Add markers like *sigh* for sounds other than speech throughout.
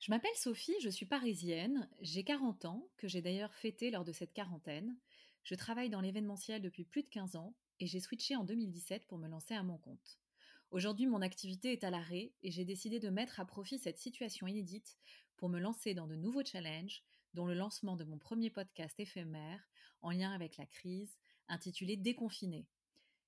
Je m'appelle Sophie, je suis parisienne, j'ai 40 ans, que j'ai d'ailleurs fêté lors de cette quarantaine. Je travaille dans l'événementiel depuis plus de 15 ans et j'ai switché en 2017 pour me lancer à mon compte. Aujourd'hui, mon activité est à l'arrêt et j'ai décidé de mettre à profit cette situation inédite pour me lancer dans de nouveaux challenges, dont le lancement de mon premier podcast éphémère en lien avec la crise, intitulé Déconfiné.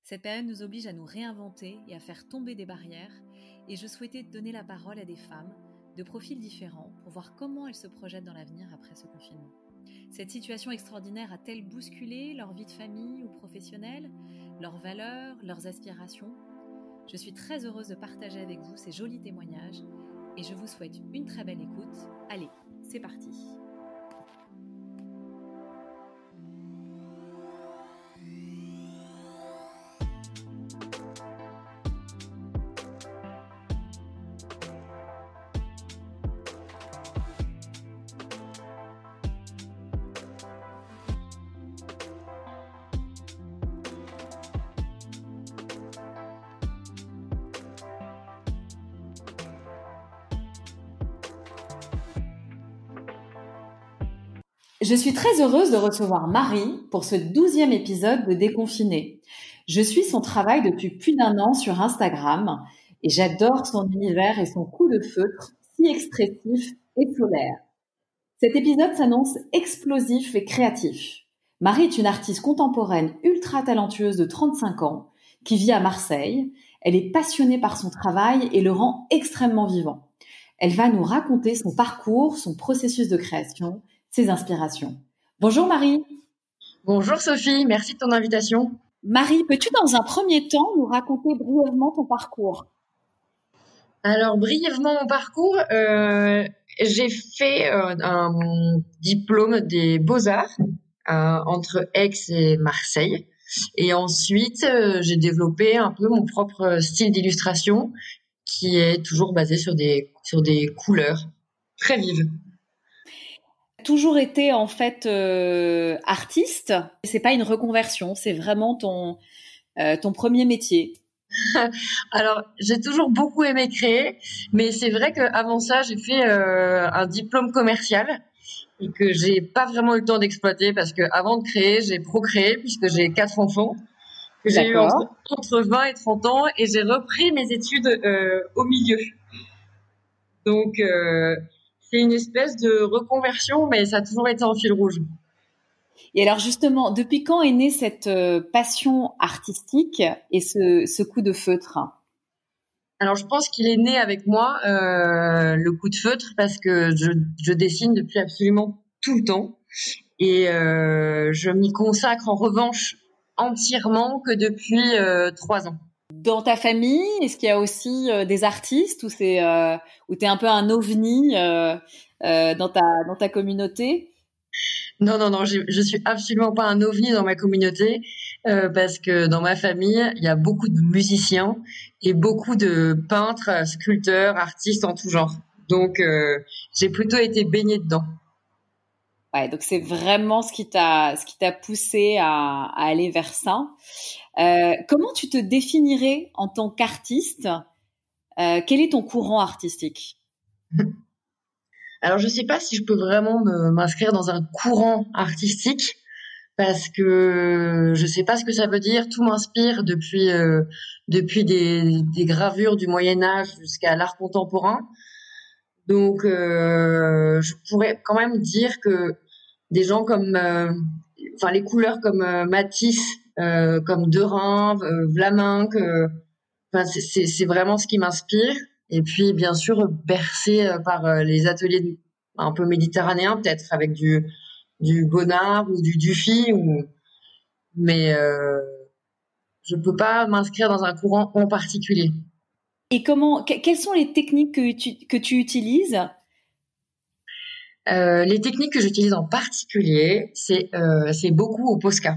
Cette période nous oblige à nous réinventer et à faire tomber des barrières, et je souhaitais donner la parole à des femmes de profils différents pour voir comment elles se projettent dans l'avenir après ce confinement. Cette situation extraordinaire a-t-elle bousculé leur vie de famille ou professionnelle, leurs valeurs, leurs aspirations? Je suis très heureuse de partager avec vous ces jolis témoignages et je vous souhaite une très belle écoute. Allez, c'est parti Je suis très heureuse de recevoir Marie pour ce douzième épisode de Déconfiné. Je suis son travail depuis plus d'un an sur Instagram et j'adore son univers et son coup de feutre si expressif et solaire. Cet épisode s'annonce explosif et créatif. Marie est une artiste contemporaine ultra talentueuse de 35 ans qui vit à Marseille. Elle est passionnée par son travail et le rend extrêmement vivant. Elle va nous raconter son parcours, son processus de création ses inspirations. Bonjour Marie. Bonjour Sophie, merci de ton invitation. Marie, peux-tu dans un premier temps nous raconter brièvement ton parcours? Alors brièvement mon parcours, euh, j'ai fait euh, un diplôme des beaux-arts euh, entre Aix et Marseille. Et ensuite, j'ai développé un peu mon propre style d'illustration qui est toujours basé sur des, sur des couleurs très vives toujours été en fait euh, artiste. C'est pas une reconversion, c'est vraiment ton euh, ton premier métier. *laughs* Alors, j'ai toujours beaucoup aimé créer, mais c'est vrai qu'avant ça, j'ai fait euh, un diplôme commercial et que j'ai pas vraiment eu le temps d'exploiter parce que avant de créer, j'ai procréé puisque j'ai quatre enfants que j'ai eu entre, entre, 20 et 30 ans et j'ai repris mes études au milieu. Donc c'est une espèce de reconversion, mais ça a toujours été en fil rouge. Et alors justement, depuis quand est née cette euh, passion artistique et ce, coup de feutre? Alors je pense qu'il est né avec moi euh, le coup de feutre parce que je, dessine depuis absolument tout le temps et euh, je m'y consacre en revanche entièrement que depuis trois ans. Dans ta famille, est-ce qu'il y a aussi euh, des artistes ou c'est euh, ou t'es un peu un ovni euh, euh, dans ta dans ta communauté? Non non non, je, suis absolument pas un ovni dans ma communauté parce que dans ma famille, il y a beaucoup de musiciens et beaucoup de peintres, sculpteurs, artistes en tout genre. Donc j'ai plutôt été baignée dedans. Ouais, donc c'est vraiment ce qui t'a ce qui t'a poussé à, à, aller vers ça. Euh, comment tu te définirais en tant qu'artiste euh, Quel est ton courant artistique? Alors je sais pas si je peux vraiment m'inscrire dans un courant artistique parce que je sais pas ce que ça veut dire. Tout m'inspire depuis euh, depuis des, des, gravures du Moyen Âge jusqu'à l'art contemporain. Donc, je pourrais quand même dire que des gens comme, enfin, les couleurs comme euh, comme Derain, Vlaminck, enfin, c'est vraiment ce qui m'inspire. Et puis, bien sûr, bercé par les ateliers un peu méditerranéens, peut-être avec du du Bonnard ou du Dufy, ou mais je peux pas m'inscrire dans un courant en particulier. Et comment, quelles sont les techniques que tu, que tu utilises? Euh, Les techniques que j'utilise en particulier, c'est euh, c'est beaucoup au Posca.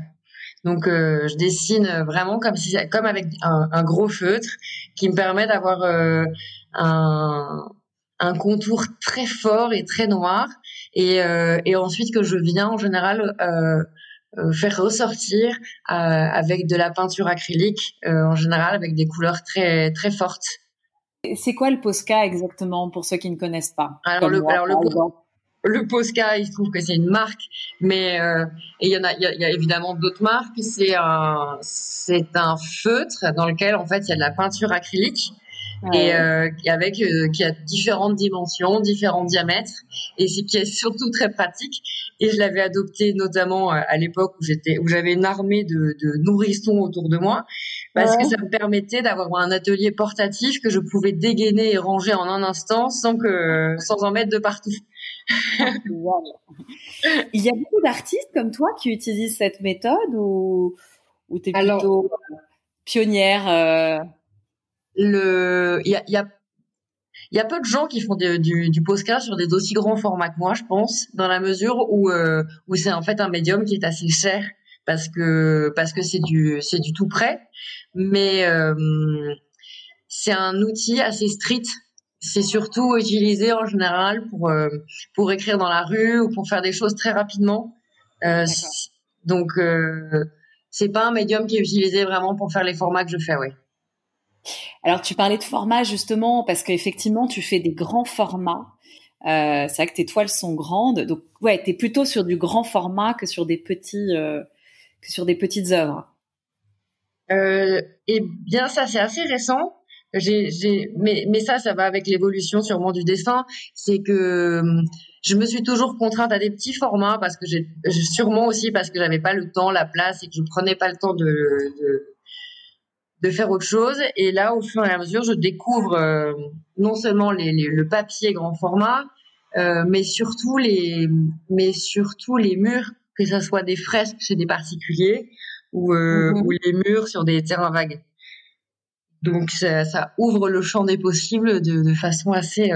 Donc, euh, je dessine vraiment comme si, comme avec un, un gros feutre, qui me permet d'avoir euh, un, un contour très fort et très noir, et, euh, et ensuite que je viens en général faire ressortir avec de la peinture acrylique, en général avec des couleurs très très fortes. C'est quoi le Posca exactement pour ceux qui ne connaissent pas? Alors, le, alors le, le, Posca, il se trouve que c'est une marque, mais euh, il y en a, il y a, évidemment d'autres marques. C'est un, c'est un feutre dans lequel en fait il y a de la peinture acrylique et euh, avec euh, qui a différentes dimensions, différents diamètres et c'est qui est surtout très pratique. Et je l'avais adopté notamment euh, à l'époque où j'étais où j'avais une armée de, de, nourrissons autour de moi parce que ça me permettait d'avoir un atelier portatif que je pouvais dégainer et ranger en un instant sans que sans en mettre de partout. Il y a beaucoup d'artistes comme toi qui utilisent cette méthode ou ou t'es plutôt pionnière euh? Le, il y a, y a il y a peu de gens qui font du, du postcard sur des aussi grands formats que moi, je pense, dans la mesure où euh, où c'est en fait un médium qui est assez cher parce que parce que c'est du c'est du tout prêt, mais euh, c'est un outil assez strict. C'est surtout utilisé en général pour euh, pour écrire dans la rue ou pour faire des choses très rapidement. Euh, donc euh, c'est pas un médium qui est utilisé vraiment pour faire les formats que je fais, ouais. Alors, tu parlais de format justement parce qu'effectivement, tu fais des grands formats. Euh, c'est vrai que tes toiles sont grandes, donc ouais, t'es plutôt sur du grand format que sur des petits, que sur des petites œuvres. Eh bien, ça c'est assez récent. J'ai, j'ai, mais, mais ça, ça va avec l'évolution sûrement du dessin. C'est que hum, je me suis toujours contrainte à des petits formats parce que j'ai, sûrement aussi parce que j'avais pas le temps, la place et que je prenais pas le temps de, de de faire autre chose. Et là, au fur et à mesure, je découvre euh, non seulement les, le papier grand format, euh, mais surtout les, mais surtout les murs, que ce soit des fresques chez des particuliers ou, euh, mhm. ou les murs sur des terrains vagues. Donc ça, ça ouvre le champ des possibles de, de façon assez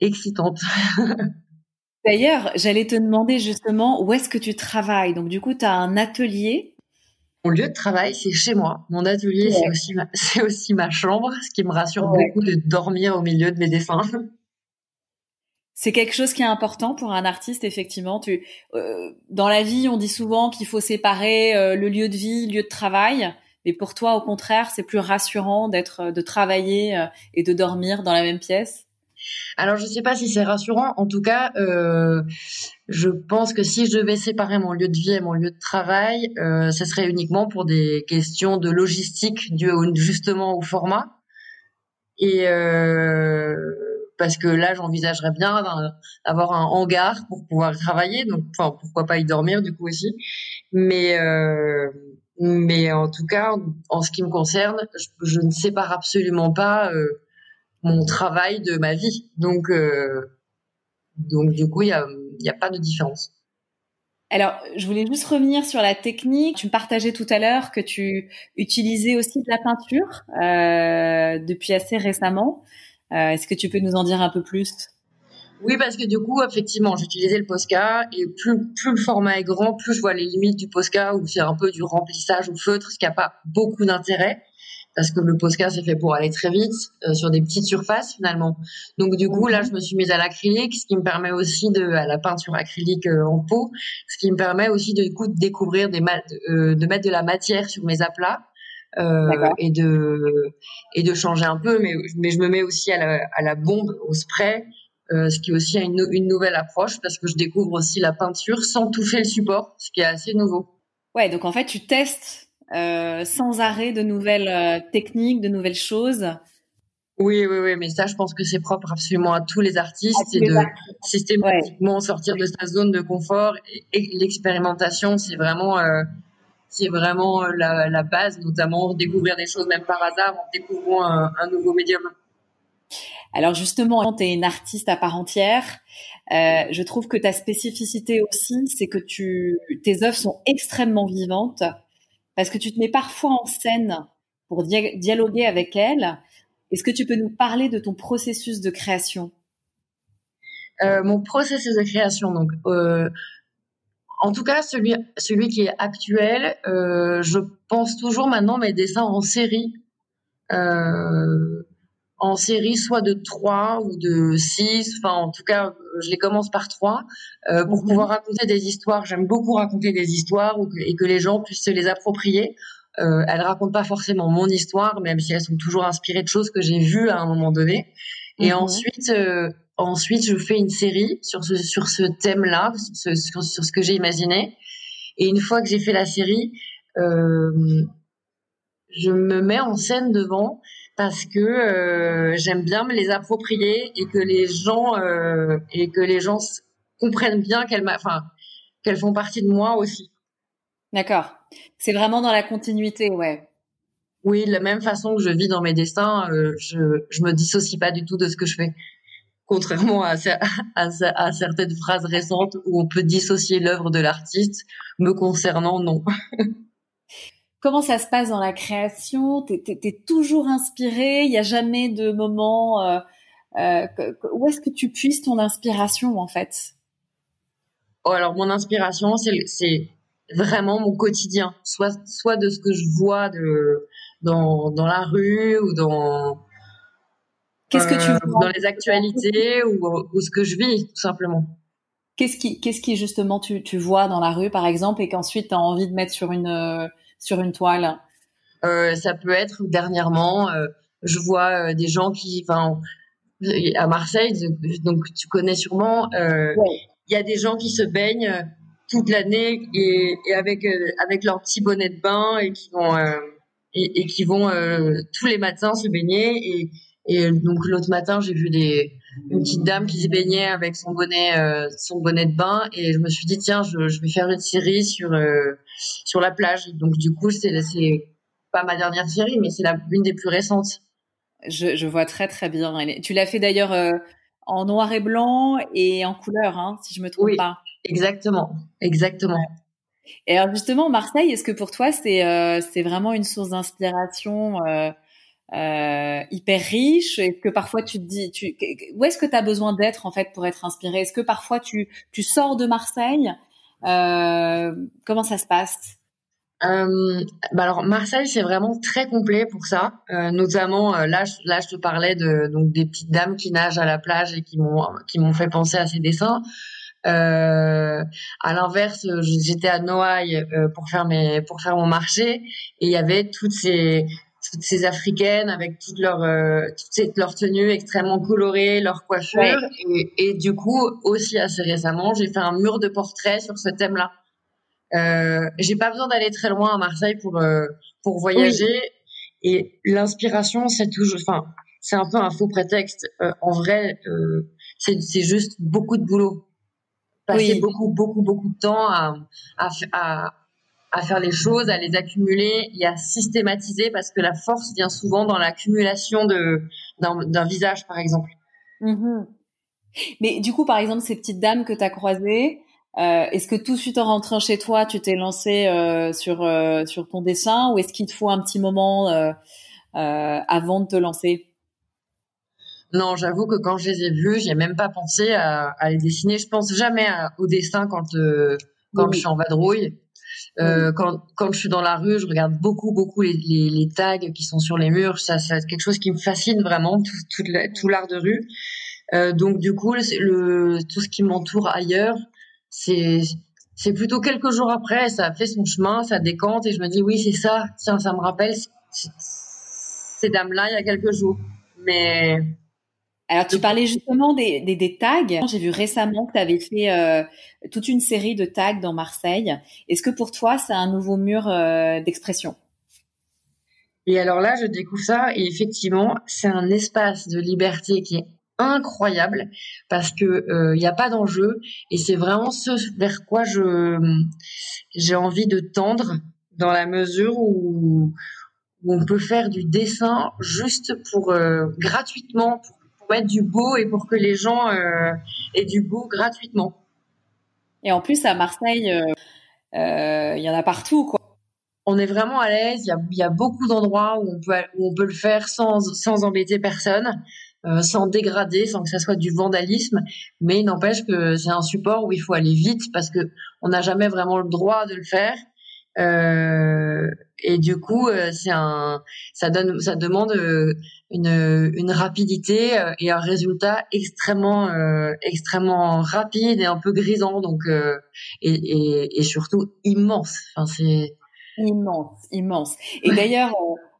excitante. *laughs* D'ailleurs, j'allais te demander justement où est-ce que tu travailles. Donc du coup, tu as un atelier mon lieu de travail, c'est chez moi. Mon atelier, c'est aussi, ma, *laughs* c'est aussi ma chambre, ce qui me rassure beaucoup de dormir au milieu de mes dessins. *laughs* C'est quelque chose qui est important pour un artiste, effectivement. Tu, euh, dans la vie, on dit souvent qu'il faut séparer euh, le lieu de vie, le lieu de travail. Mais pour toi, au contraire, c'est plus rassurant d'être, de travailler euh, et de dormir dans la même pièce? Alors, je ne sais pas si c'est rassurant. En tout cas, euh, je pense que si je devais séparer mon lieu de vie et mon lieu de travail, euh, ce serait uniquement pour des questions de logistique dues justement au format. Et euh, parce que là, j'envisagerais bien d'avoir un hangar pour pouvoir travailler. Donc, enfin, pourquoi pas y dormir du coup aussi. Mais euh, mais en tout cas, en ce qui me concerne, je, ne sépare absolument pas. Euh, mon travail de ma vie. Donc, euh, donc du coup, il n'y a, a pas de différence. Alors, je voulais juste revenir sur la technique. Tu me partageais tout à l'heure que tu utilisais aussi de la peinture euh, depuis assez récemment. Est-ce que tu peux nous en dire un peu plus? Oui, parce que du coup, effectivement, j'utilisais le Posca et plus, plus le format est grand, plus je vois les limites du Posca où c'est un peu du remplissage au feutre, ce qui n'a pas beaucoup d'intérêt parce que le Posca c'est fait pour aller très vite euh, sur des petites surfaces finalement. Donc du coup là je me suis mise à l'acrylique, ce qui me permet aussi de à la peinture acrylique euh, en pot, ce qui me permet aussi de, coup, de découvrir des euh, de mettre de la matière sur mes aplats. et de et de changer un peu mais mais je me mets aussi à la, à la bombe au spray ce qui est aussi une, une nouvelle approche parce que je découvre aussi la peinture sans toucher le support ce qui est assez nouveau ouais donc en fait tu testes euh, sans arrêt de nouvelles euh, techniques, de nouvelles choses. Oui, oui, oui, mais ça, je pense que c'est propre absolument à tous les artistes, c'est de systématiquement sortir de sa zone de confort et, l'expérimentation, c'est vraiment, euh, c'est vraiment la, la, base, notamment découvrir des choses même par hasard en découvrant un, un nouveau médium. Alors justement, tu es une artiste à part entière. Euh, je trouve que ta spécificité aussi, c'est que tu, tes œuvres sont extrêmement vivantes parce que tu te mets parfois en scène pour dialoguer avec elle. Est-ce que tu peux nous parler de ton processus de création? Euh, Mon processus de création, donc, euh, en tout cas celui celui qui est actuel, je pense toujours maintenant mes dessins en série. En série soit de 3 ou de 6, enfin en tout cas je les commence par 3 euh, pour mhm. pouvoir raconter des histoires. J'aime beaucoup raconter des histoires et que les gens puissent se les approprier. euh, elles racontent pas forcément mon histoire, même si elles sont toujours inspirées de choses que j'ai vues à un moment donné. Et mhm. ensuite, euh, ensuite, je fais une série sur ce sur ce thème-là, sur, sur, ce que j'ai imaginé. Et une fois que j'ai fait la série, euh, je me mets en scène devant parce que euh, j'aime bien me les approprier et que les gens euh, et que les gens comprennent bien qu'elles enfin qu'elles font partie de moi aussi. D'accord. C'est vraiment dans la continuité, ouais. Oui, de la même façon que je vis dans mes destins, euh, je je me dissocie pas du tout de ce que je fais. Contrairement à, à, à certaines phrases récentes où on peut dissocier l'œuvre de l'artiste, me concernant, non. *laughs* Comment ça se passe dans la création? T'es es, toujours inspiré? Il n'y a jamais de moment euh, euh, Où est-ce que tu puisses ton inspiration en fait? Oh, Alors mon inspiration, c'est vraiment mon quotidien, soit soit de ce que je vois de dans dans la rue ou dans Qu'est-ce que tu euh, vois? dans les actualités ou, ou ce que je vis tout simplement. Qu'est-ce qui, qu'est-ce qui justement tu, tu vois dans la rue, par exemple, et qu'ensuite tu as envie de mettre sur une, sur une toile. Euh, Ça peut être dernièrement, euh, je vois euh, des gens qui, enfin, à Marseille, donc tu connais sûrement, il y a des gens qui se baignent toute l'année et, et, avec avec leur petit bonnet de bain et qui vont et, et, qui vont tous les matins se baigner. Et et donc l'autre matin j'ai vu des une petite dame qui se baignait avec son bonnet son bonnet de bain et je me suis dit tiens je, je vais faire une série sur sur la plage. Donc du coup, c'est pas ma dernière série, mais c'est l'une des plus récentes. Je, vois très très bien. Tu l'as fait d'ailleurs euh, en noir et blanc et en couleur, hein, si je me trompe oui, pas. Exactement, exactement. Et alors justement, Marseille, est-ce que pour toi c'est euh, c'est vraiment une source d'inspiration euh, hyper riche. Est-ce que parfois tu te dis, tu, où est-ce que tu as besoin d'être en fait pour être inspiré Est-ce que parfois tu tu sors de Marseille? Euh, comment ça se passe? Euh, bah alors Marseille c'est vraiment très complet pour ça, euh, notamment euh, là je, là je te parlais de donc des petites dames qui nagent à la plage et qui m'ont qui m'ont fait penser à ces dessins. Euh, à l'inverse, j'étais à Noailles pour faire mes pour faire mon marché et il y avait toutes ces toutes ces africaines avec toutes leurs euh, toutes leurs tenues extrêmement colorées, leurs coiffures. Et, et, du coup aussi assez récemment j'ai fait un mur de portraits sur ce thème-là. Euh, j'ai pas besoin d'aller très loin à Marseille pour euh, pour voyager. Et l'inspiration c'est toujours enfin c'est un peu un faux prétexte. Euh, en vrai c'est c'est juste beaucoup de boulot. Passer beaucoup beaucoup beaucoup de temps à à, à à faire les choses, à les accumuler et à systématiser parce que la force vient souvent dans l'accumulation de d'un visage, par exemple. Mm-hmm. Mais du coup, par exemple, ces petites dames que tu as croisées, euh, est-ce que tout de suite en rentrant chez toi, tu t'es lancé euh, sur euh, sur ton dessin ou est-ce qu'il te faut un petit moment avant de te lancer? Non, j'avoue que quand je les ai vues, j'ai même pas pensé à, à, les dessiner. Je pense jamais au dessin quand quand je suis en vadrouille. Euh, quand, quand je suis dans la rue, je regarde beaucoup, beaucoup les, les, les tags qui sont sur les murs. Ça, c'est quelque chose qui me fascine vraiment, tout, tout, tout l'art de rue. Euh, donc du coup, le, tout ce qui m'entoure ailleurs, c'est c'est plutôt quelques jours après, ça a fait son chemin, ça décante et je me dis oui, c'est ça. Tiens, ça me rappelle ces dames-là il y a quelques jours. Mais alors, tu parlais justement des, des, des tags. J'ai vu récemment que tu avais fait euh, toute une série de tags dans Marseille. Est-ce que pour toi, c'est un nouveau mur euh, d'expression? Et alors là, je découvre ça et effectivement, c'est un espace de liberté qui est incroyable parce que il euh, n'y a pas d'enjeu et c'est vraiment ce vers quoi je j'ai envie de tendre dans la mesure où, où on peut faire du dessin juste pour gratuitement pour mettre du beau et pour que les gens euh, aient du beau gratuitement. Et en plus, à Marseille, euh, euh, il y en a partout, quoi. On est vraiment à l'aise. Il y a, beaucoup d'endroits où on peut où on peut le faire sans sans embêter personne, sans dégrader, sans que ça soit du vandalisme. Mais il n'empêche que c'est un support où il faut aller vite parce que on n'a jamais vraiment le droit de le faire. Euh, et du coup, euh, c'est un, ça donne, ça demande euh, une, une rapidité et un résultat extrêmement, extrêmement rapide et un peu grisant, donc et, et, et surtout immense. Enfin, c'est Immense, immense. Et d'ailleurs,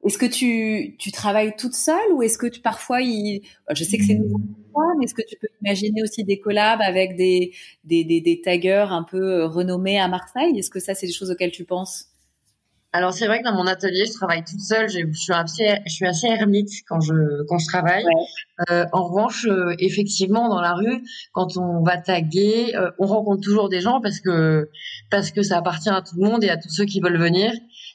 est-ce que tu, tu travailles toute seule ou est-ce que tu, parfois, je sais que c'est nouveau mais est-ce que tu peux imaginer aussi des collabs avec des, des, des, des taggers un peu renommés à Marseille? Est-ce que ça, c'est des choses auxquelles tu penses? Alors c'est vrai que dans mon atelier, je travaille toute seule. Je, suis assez, je suis assez ermite quand je quand je travaille. Euh, en revanche, euh, effectivement, dans la rue, quand on va taguer, euh, on rencontre toujours des gens parce que parce que ça appartient à tout le monde et à tous ceux qui veulent venir.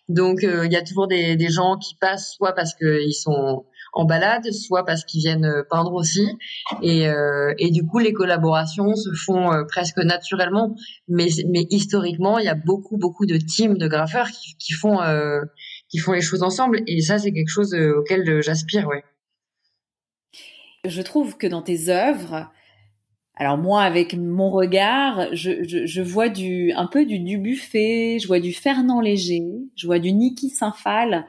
Donc il y a toujours des, des gens qui passent, soit parce qu'ils sont en balade, soit parce qu'ils viennent euh, peindre aussi. Et, euh, et du coup, les collaborations se font euh, presque naturellement, mais, mais historiquement, il y a beaucoup, beaucoup de teams de graffeurs qui, qui font, qui font les choses ensemble. Et ça, c'est quelque chose auquel j'aspire, ouais. Je trouve que dans tes œuvres, alors moi, avec mon regard, je, je, je vois du un peu du, du Buffet, je vois du Fernand Léger, je vois du Niki Saint-Phal.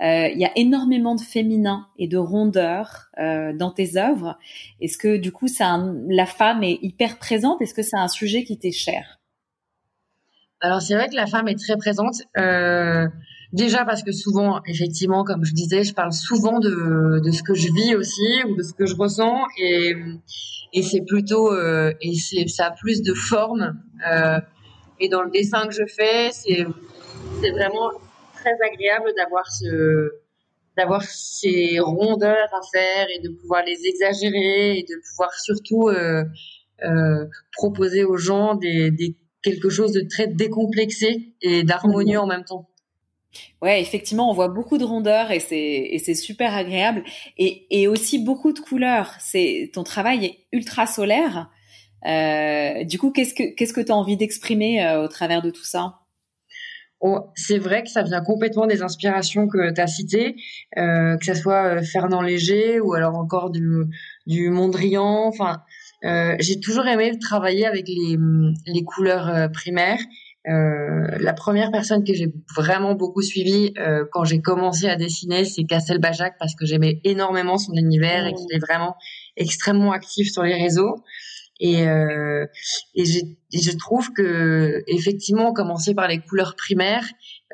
Euh, il y a énormément de féminin et de rondeur euh, dans tes œuvres. Est-ce que du coup, ça, la femme est hyper présente? Est-ce que c'est un sujet qui t'est cher? Alors c'est vrai que la femme est très présente. Euh, Déjà parce que souvent, effectivement, comme je disais, je parle souvent de, de ce que je vis aussi ou de ce que je ressens et, et c'est plutôt euh, et c'est ça a plus de forme euh, et dans le dessin que je fais, c'est c'est vraiment très agréable d'avoir ce d'avoir ces rondeurs à faire et de pouvoir les exagérer et de pouvoir surtout euh, euh proposer aux gens des, des quelque chose de très décomplexé et d'harmonieux mmh. en même temps. Ouais, effectivement, on voit beaucoup de rondeur et c'est super agréable et aussi beaucoup de couleurs. C'est ton travail est ultra solaire. Euh, du coup, qu'est-ce que tu as envie d'exprimer euh, au travers de tout ça? Oh, c'est vrai que ça vient complètement des inspirations que tu as citées, euh, que ce soit Fernand Léger ou alors encore du, Mondrian. Enfin, j'ai toujours aimé travailler avec les, couleurs primaires la première personne que j'ai vraiment beaucoup suivie euh, quand j'ai commencé à dessiner, c'est Castelbajac parce que j'aimais énormément son univers et mmh. qu'il est vraiment extrêmement actif sur les réseaux. Et, euh, et, je trouve que effectivement, commencer par les couleurs primaires,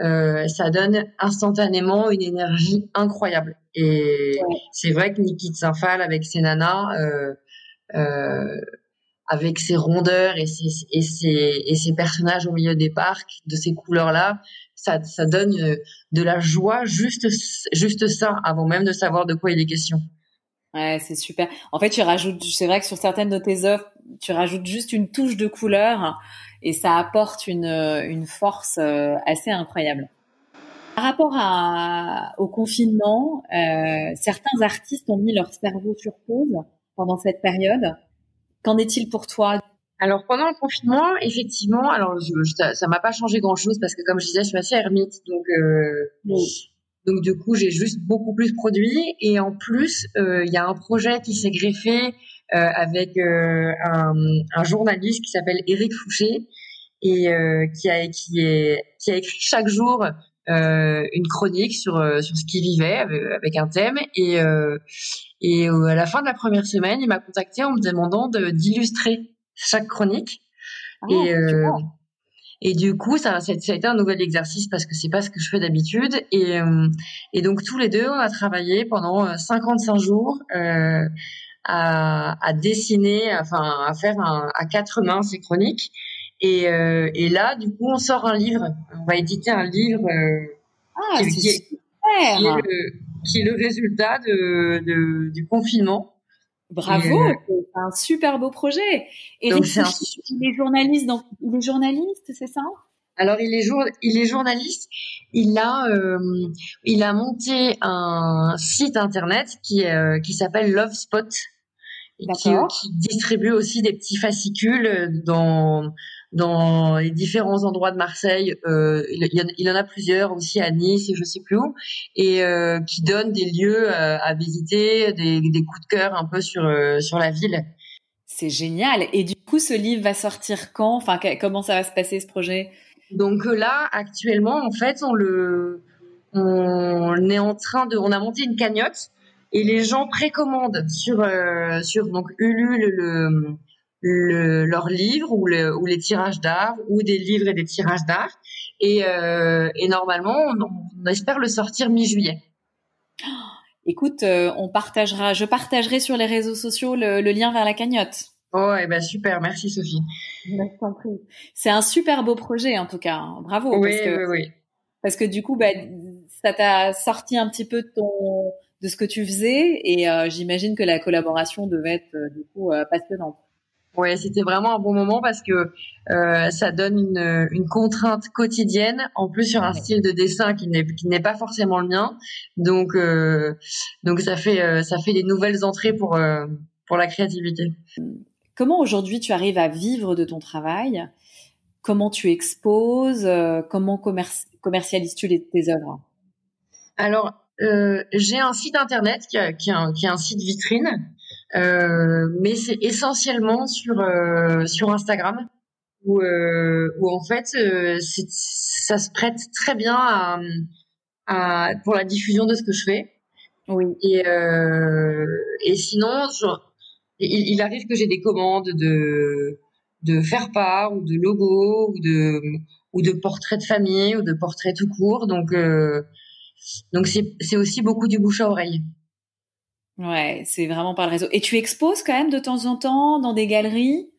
euh, ça donne instantanément une énergie incroyable. Et c'est vrai que Niki Saint-Phal avec ses nanas, euh, euh, avec ses rondeurs et ses, et ses, et ses personnages au milieu des parcs, de ces couleurs-là, ça, ça donne euh, de la joie, juste, juste ça, avant même de savoir de quoi il est question. Ouais, c'est super. En fait, tu rajoutes, c'est vrai que sur certaines de tes œuvres, tu rajoutes juste une touche de couleur et ça apporte une, une force euh, assez incroyable. Par rapport à, au confinement, euh, certains artistes ont mis leur cerveau sur pause pendant cette période. Qu'en est-il pour toi? Alors pendant le confinement, effectivement, alors je, je, ça m'a pas changé grand-chose parce que comme je disais, je suis assez ermite, donc euh, donc du coup j'ai juste beaucoup plus produit. Et en plus euh, il y a un projet qui s'est greffé euh, avec un, un, journaliste qui s'appelle Éric Fouché et qui a qui est qui a écrit chaque jour une chronique sur sur ce qu'il vivait avec, avec, un thème et et à la fin de la première semaine, il m'a contacté en me demandant d'illustrer chaque chronique. Ah, et, euh, et du coup, ça, ça, a été un nouvel exercice parce que c'est pas ce que je fais d'habitude. Et, euh, et donc tous les deux, on a travaillé pendant 55 euh, jours euh, à, à, dessiner, enfin à faire un, à quatre mains ces chroniques. Et, euh, et là, du coup, on sort un livre. On va éditer un livre ah, qui, qui, est, qui, est, le, qui est le résultat de, de du confinement. Bravo, euh, c'est un super beau projet. Et donc, un... il est journaliste, donc il est journaliste, c'est ça? Alors il est jour, il est journaliste. Il a euh, il a monté un site internet qui euh, qui s'appelle Lovespot et qui, qui, distribue aussi des petits fascicules dans dans les différents endroits de Marseille. Euh, il, il, en a plusieurs aussi à Nice et je sais plus où, et euh, qui donne des lieux à, à visiter, des, des, coups de cœur un peu sur euh, sur la ville. C'est génial. Et du coup, ce livre va sortir quand? Enfin, comment ça va se passer ce projet? Donc euh, là, actuellement, en fait, on le on est en train de, on a monté une cagnotte et les gens précommandent sur euh, sur donc Ulule le le, leurs livres ou, le, ou les tirages d'art ou des livres et des tirages d'art. et, et normalement, on, espère le sortir mi-juillet. *gasps* Écoute, on partagera, je partagerai sur les réseaux sociaux le, lien vers la cagnotte. Oh, et ben super, merci Sophie. C'est un super beau projet en tout cas, hein. bravo. Oui, oui, oui. Parce que du coup, bah, ça t'a sorti un petit peu de ton de ce que tu faisais et euh, j'imagine que la collaboration devait être euh, du coup euh, passionnante. Ouais, c'était vraiment un bon moment parce que ça donne une, une, contrainte quotidienne, en plus sur un style de dessin qui n'est pas forcément le mien. Donc donc ça fait ça fait des nouvelles entrées pour pour la créativité. Comment aujourd'hui tu arrives à vivre de ton travail? Comment tu exposes? Comment commercialises-tu tes œuvres? Alors, euh, j'ai un site internet qui, a, qui, a qui un site vitrine, euh, mais c'est essentiellement sur euh, sur Instagram où, euh, où en fait euh, ça se prête très bien à, à, pour la diffusion de ce que je fais. Oui. Et et sinon, il, il, arrive que j'ai des commandes de de faire part ou de logos ou de ou de portraits de famille ou de portraits tout court. Donc, euh, donc c'est aussi beaucoup du bouche à oreille. Ouais, c'est vraiment par le réseau. Et tu exposes quand même de temps en temps dans des galeries?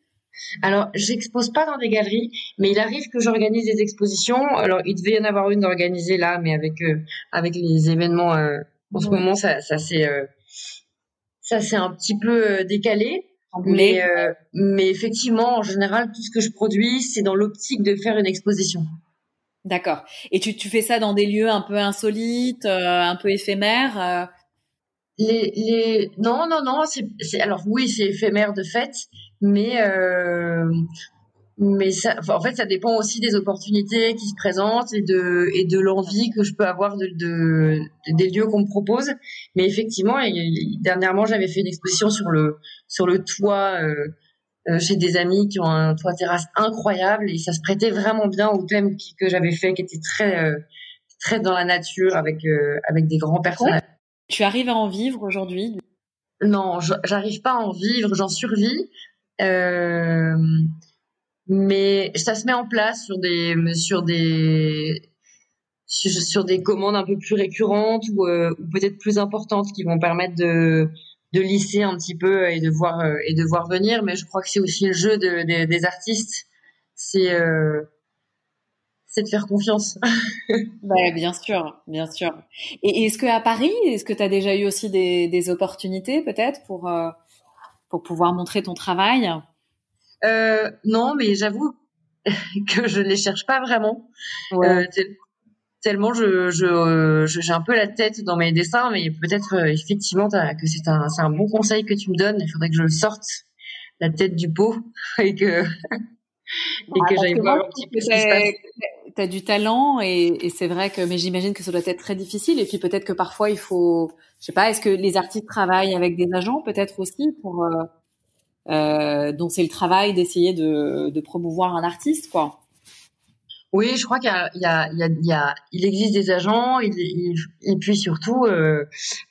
Alors, j'expose pas dans des galeries, mais il arrive que j'organise des expositions. Alors, il devait y en avoir une d'organisée là, mais avec euh, avec les événements euh, en ce moment, ça ça s'est ça c'est un petit peu décalé. Mais, euh, mais effectivement, en général, tout ce que je produis, c'est dans l'optique de faire une exposition. D'accord. Et tu, tu fais ça dans des lieux un peu insolites, euh, un peu éphémères euh? Les, les... Non, non, non. C'est, Alors oui, c'est éphémère de fait, mais mais ça, en fait, ça dépend aussi des opportunités qui se présentent et de et de l'envie que je peux avoir de, de des lieux qu'on me propose. Mais effectivement, dernièrement, j'avais fait une exposition sur le sur le toit euh, euh, chez des amis qui ont un toit terrasse incroyable et ça se prêtait vraiment bien au thème que j'avais fait, qui était très euh, très dans la nature avec avec des grands personnages. Tu arrives à en vivre aujourd'hui? Non, j'arrive pas à en vivre, j'en survis. Euh, mais ça se met en place sur des sur des sur, des commandes un peu plus récurrentes ou, euh, ou peut-être plus importantes qui vont permettre de de lisser un petit peu et de voir euh, et de voir venir mais je crois que c'est aussi le jeu de, des artistes c'est euh, c'est de faire confiance. ouais, *laughs* bien sûr, bien sûr. Et est-ce que à Paris, est-ce que tu as déjà eu aussi des, des opportunités peut-être pour pour pouvoir montrer ton travail? Euh, non, mais j'avoue *laughs* que je ne les cherche pas vraiment. Euh, tellement je, je, j'ai un peu la tête dans mes dessins, mais peut-être euh, effectivement que c'est un, c'est un bon conseil que tu me donnes. Il faudrait que je sorte la tête du pot *laughs* et que, et que j'aille voir un petit peu ce qui se passe. Du talent et, et c'est vrai que, mais j'imagine que ça doit être très difficile. Et puis peut-être que parfois il faut, je sais pas, est-ce que les artistes travaillent avec des agents peut-être aussi pour euh, euh, dont c'est le travail d'essayer de, de, promouvoir un artiste, quoi? Oui, je crois qu'il y, y, y, y a, il existe des agents, il, et puis surtout, euh,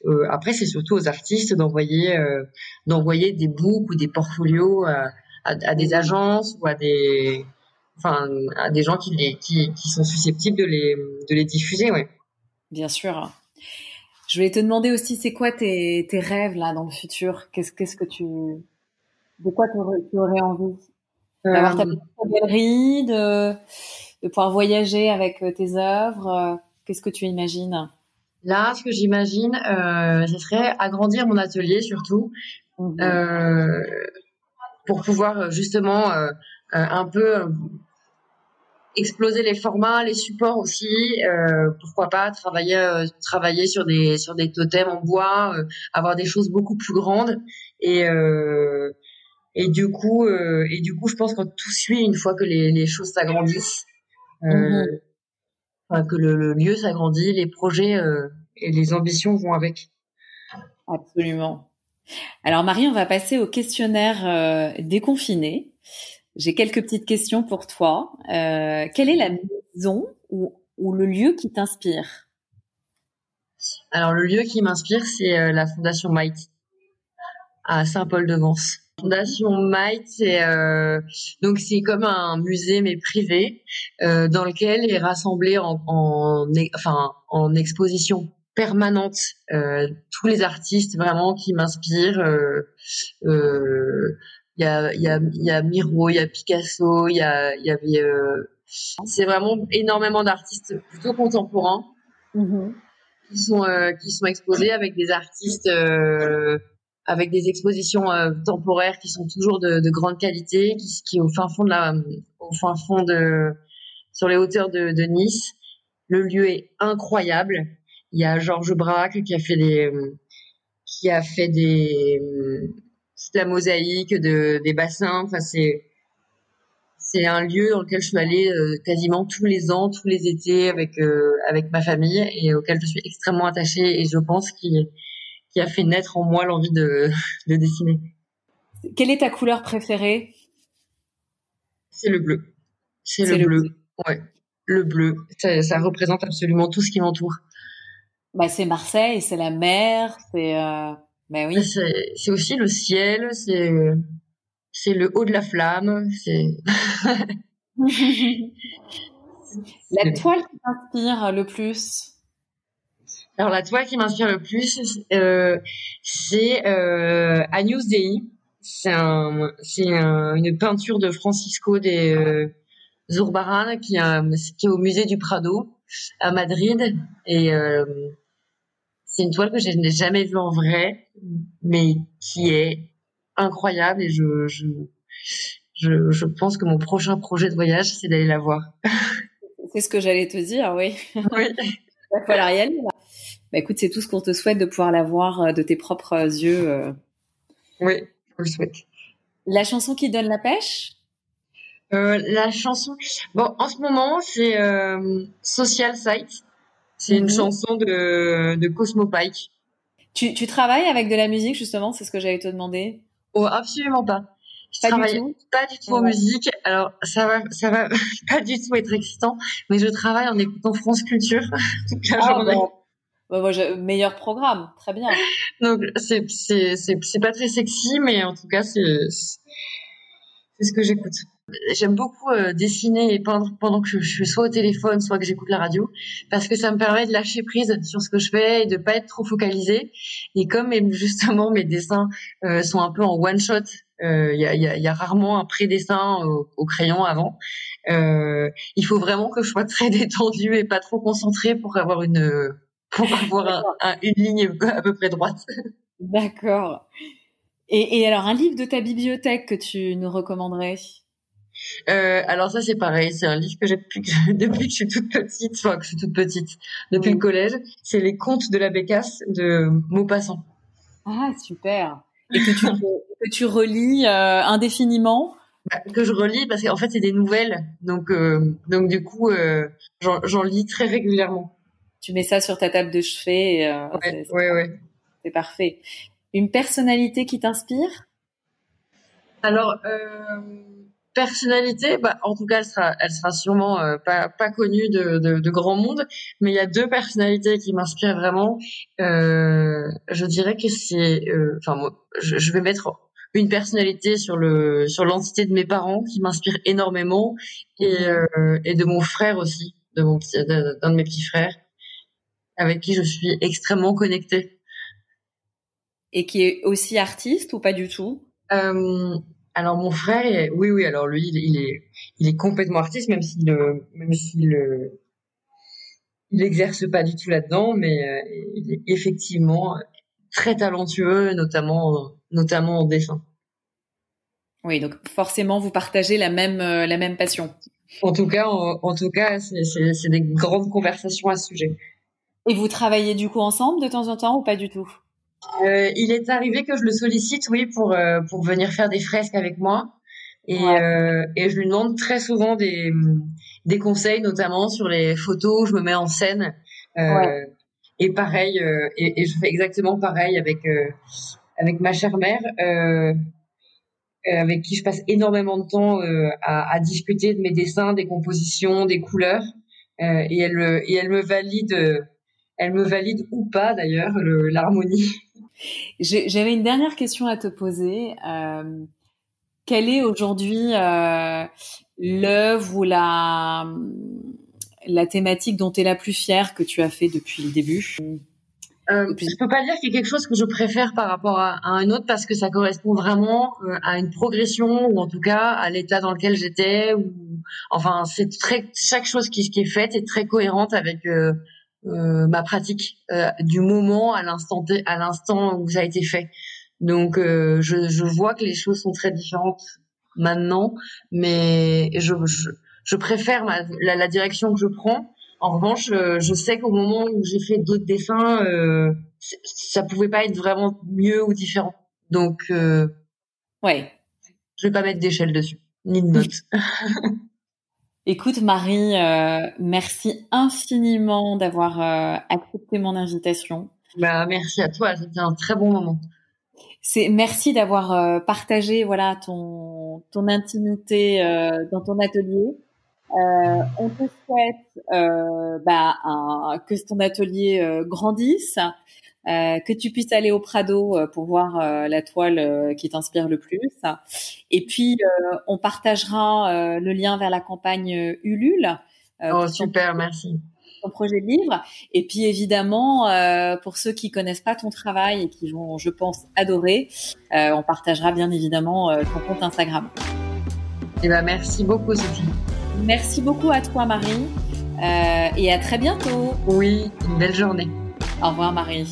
euh, après c'est surtout aux artistes d'envoyer, euh, d'envoyer des books ou des portfolios à, à, des agences ou à des, enfin, à des gens qui, les, qui, qui sont susceptibles de les, de les diffuser, ouais. Bien sûr. Je voulais te demander aussi, c'est quoi tes, tes rêves là dans le futur? Qu'est-ce qu'est-ce que tu de quoi tu aurais, envie? D'avoir ta euh, petite galerie, de, de pouvoir voyager avec euh, tes œuvres. Euh, qu'est-ce que tu imagines? Là, ce que j'imagine, euh, ce serait agrandir mon atelier surtout, mmh euh, pour pouvoir justement euh, un peu exploser les formats, les supports aussi. Euh, pourquoi pas travailler travailler sur des sur des totems en bois, avoir des choses beaucoup plus grandes et et du coup, euh, et du coup, je pense que tout suit une fois que les, les choses s'agrandissent, euh, mhm. enfin, que le, le lieu s'agrandit, les projets euh, et les ambitions vont avec. Absolument. Alors Marie, on va passer au questionnaire euh, déconfiné. J'ai quelques petites questions pour toi. Euh, quelle est la maison ou, le lieu qui t'inspire? Alors le lieu qui m'inspire, c'est la Fondation Mighty à Saint-Paul-de-Vence. Fondation Might, c'est euh, donc c'est comme un musée mais privé euh, dans lequel est rassemblé en, en enfin en exposition permanente euh, tous les artistes vraiment qui m'inspirent. Il y a il y a il y a Miro, il y a Picasso, il y a il y avait c'est vraiment énormément d'artistes plutôt contemporains mm-hmm. qui sont qui sont exposés avec des artistes avec des expositions euh, temporaires qui sont toujours de, de grande qualité, qui, qui, est au fin fond de la, au fin fond de, sur les hauteurs de, de Nice. Le lieu est incroyable. Il y a Georges Braque qui a fait des, qui a fait des, de la mosaïque, de, des bassins. Enfin, c'est, c'est un lieu dans lequel je suis allée euh, quasiment tous les ans, tous les étés avec euh, avec ma famille et auquel je suis extrêmement attachée et je pense qu'il qui a fait naître en moi l'envie de, de dessiner. Quelle est ta couleur préférée? C'est le bleu. C'est le, bleu. Ouais, le bleu. Ça, représente absolument tout ce qui m'entoure. Bah, c'est Marseille, c'est la mer, c'est. Euh... Bah oui. C'est aussi le ciel, c'est c'est le haut de la flamme, c'est. *laughs* la toile qui t'inspire le plus? Alors la toile qui m'inspire le plus, euh, c'est euh, Agnus Dei. C'est un, c'est une peinture de Francisco de euh, Zurbarán qui, qui est au musée du Prado à Madrid et euh, c'est une toile que je n'ai jamais vue en vrai, mais qui est incroyable et je, je, je, je pense que mon prochain projet de voyage, c'est d'aller la voir. *laughs* c'est ce que j'allais te dire, oui. *laughs* Oui. *laughs* Il la réaliser. Bah, écoute, c'est tout ce qu'on te souhaite de pouvoir la voir euh, de tes propres yeux. Euh. Oui, je le souhaite. La chanson qui donne la pêche? Euh, La chanson. Bon, en ce moment, c'est Social Site. C'est une mhm. chanson de, de Cosmo Pike. Tu, tu travailles avec de la musique, justement C'est ce que j'allais te demander. Oh, absolument pas. Je pas travaille du tout. pas du tout en musique. Alors ça va, ça va *laughs* pas du tout être excitant, mais je travaille en écoutant France Culture *laughs* toute la ah, journée. Bah, moi, meilleur programme, très bien. Donc c'est c'est c'est c'est pas très sexy, mais en tout cas c'est c'est ce que j'écoute. J'aime beaucoup euh, dessiner et peindre pendant que je, suis soit au téléphone, soit que j'écoute la radio, parce que ça me permet de lâcher prise sur ce que je fais et de pas être trop focalisé. Et comme justement mes dessins euh, sont un peu en one shot, euh, il y, a, rarement un pré-dessin au, crayon avant. il faut vraiment que je sois très *laughs* détendue et pas trop concentrée pour avoir une pour avoir une ligne à peu près droite. D'accord. Et, alors, un livre de ta bibliothèque que tu nous recommanderais? Euh, alors ça c'est pareil, c'est un livre que j'ai depuis que, *laughs* depuis que je suis toute petite, enfin que je suis toute petite, depuis le collège. C'est les contes de la Bécasse de Maupassant. Ah super. Et que tu, que tu relis euh, indéfiniment? Bah, Que je relis parce qu'en fait c'est des nouvelles, donc euh, donc du coup j'en lis très régulièrement tu mets ça sur ta table de chevet. Ouais, ouais, C'est parfait. Une personnalité qui t'inspire? Alors, euh, personnalité, bah, en tout cas, elle sera, elle sera sûrement euh, pas, pas connue de, de, de, grand monde, mais il y a deux personnalités qui m'inspirent vraiment. Euh, je dirais que c'est, euh, enfin, je, je vais mettre une personnalité sur le sur l'entité de mes parents qui m'inspire énormément et, mhm. euh, et de mon frère aussi, de mon d'un de mes petits frères avec qui je suis extrêmement connectée. Et qui est aussi artiste ou pas du tout? Euh, Alors mon frère, est, oui, oui. Alors lui, il est, il est complètement artiste, même s'il, même s'il, il exerce pas du tout là-dedans, mais euh, il est effectivement très talentueux, notamment, notamment en dessin. Oui, donc forcément, vous partagez la même, euh, la même passion. En tout cas, en, en tout cas, c'est des grandes conversations à ce sujet. Et vous travaillez du coup ensemble de temps en temps ou pas du tout? Euh, Il est arrivé que je le sollicite, oui, pour euh, pour venir faire des fresques avec moi. Et, euh, et je lui demande très souvent des, des conseils, notamment sur les photos. Je me mets en scène. Et pareil, et, et, je fais exactement pareil avec avec ma chère mère, avec qui je passe énormément de temps à, à, discuter de mes dessins, des compositions, des couleurs. et elle et elle me valide elle me valide ou pas d'ailleurs l'harmonie. J'avais une dernière question à te poser. Euh, quelle est aujourd'hui euh, l'œuvre ou la, la thématique dont tu es la plus fière que tu as fait depuis le début? Euh, je peux pas dire qu'il y a quelque chose que je préfère par rapport à, un autre parce que ça correspond vraiment euh, à une progression ou en tout cas à l'état dans lequel j'étais ou enfin c'est très chaque chose qui, qui est faite est très cohérente avec euh ma pratique euh, du moment à l'instant à l'instant où ça a été fait. Donc je, je vois que les choses sont très différentes maintenant, mais je, je, je préfère la, la direction que je prends en revanche, euh, je sais qu'au moment où j'ai fait d'autres dessins, euh, ça pouvait pas être vraiment mieux ou différent. Donc, euh, ouais, je vais pas mettre d'échelle dessus, ni de notes. *laughs* Écoute Marie, euh, merci infiniment d'avoir accepté mon invitation. Bah, merci à toi, c'était un très bon moment. C'est merci d'avoir partagé voilà ton ton intimité dans ton atelier. Euh, on te souhaite euh, bah, un, que ton atelier euh, grandisse, euh, que tu puisses aller au Prado pour voir la toile qui t'inspire le plus. Et puis, on partagera le lien vers la campagne Ulule. oh, super, merci. Ton projet de livre. Et puis, évidemment, pour ceux qui connaissent pas ton travail et qui vont, je pense, adorer, on partagera bien évidemment ton compte Instagram. Eh ben, merci beaucoup, Sophie. Merci beaucoup à toi, Marie. Euh, et à très bientôt. Oui, une belle journée. Au revoir, Marie.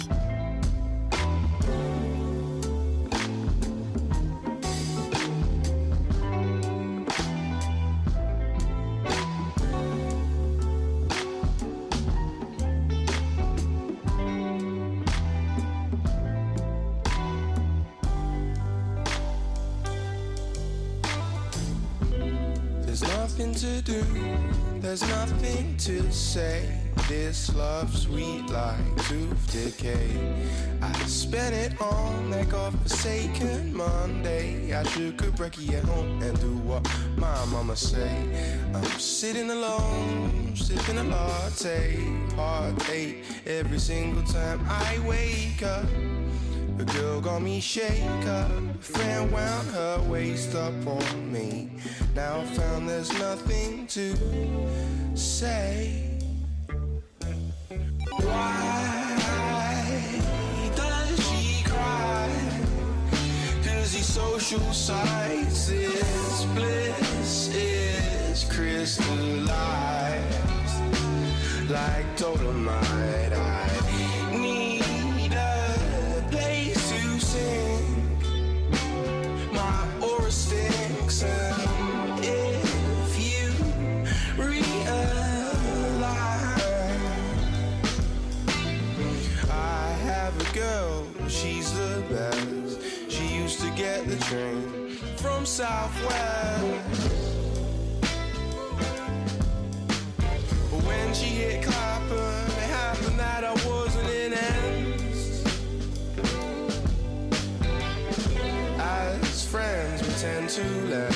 To do. There's nothing to say. This love sweet like tooth decay. I spent it on that godforsaken Monday. I took a brekkie at home and do what my mama say. I'm sitting alone, sipping a latte. Heartache every single time I wake up. A girl got me shake up, friend wound her waist up on me. Now I found there's nothing to say. Why does she cry? Cause these social sites is bliss is crystallized like dolomite. Train from Southwest. But when she hit Clapham, it happened that I wasn't in ends. As friends, we tend to lend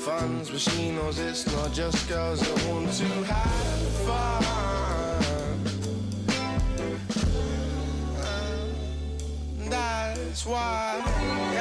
funds, but she knows it's not just girls that want to have fun. That's why.